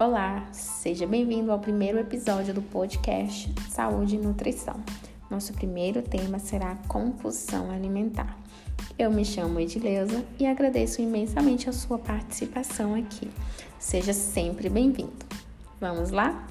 Olá, seja bem-vindo ao primeiro episódio do podcast Saúde e Nutrição. Nosso primeiro tema será compulsão alimentar. Eu me chamo Edileuza e agradeço imensamente a sua participação aqui. Seja sempre bem-vindo. Vamos lá?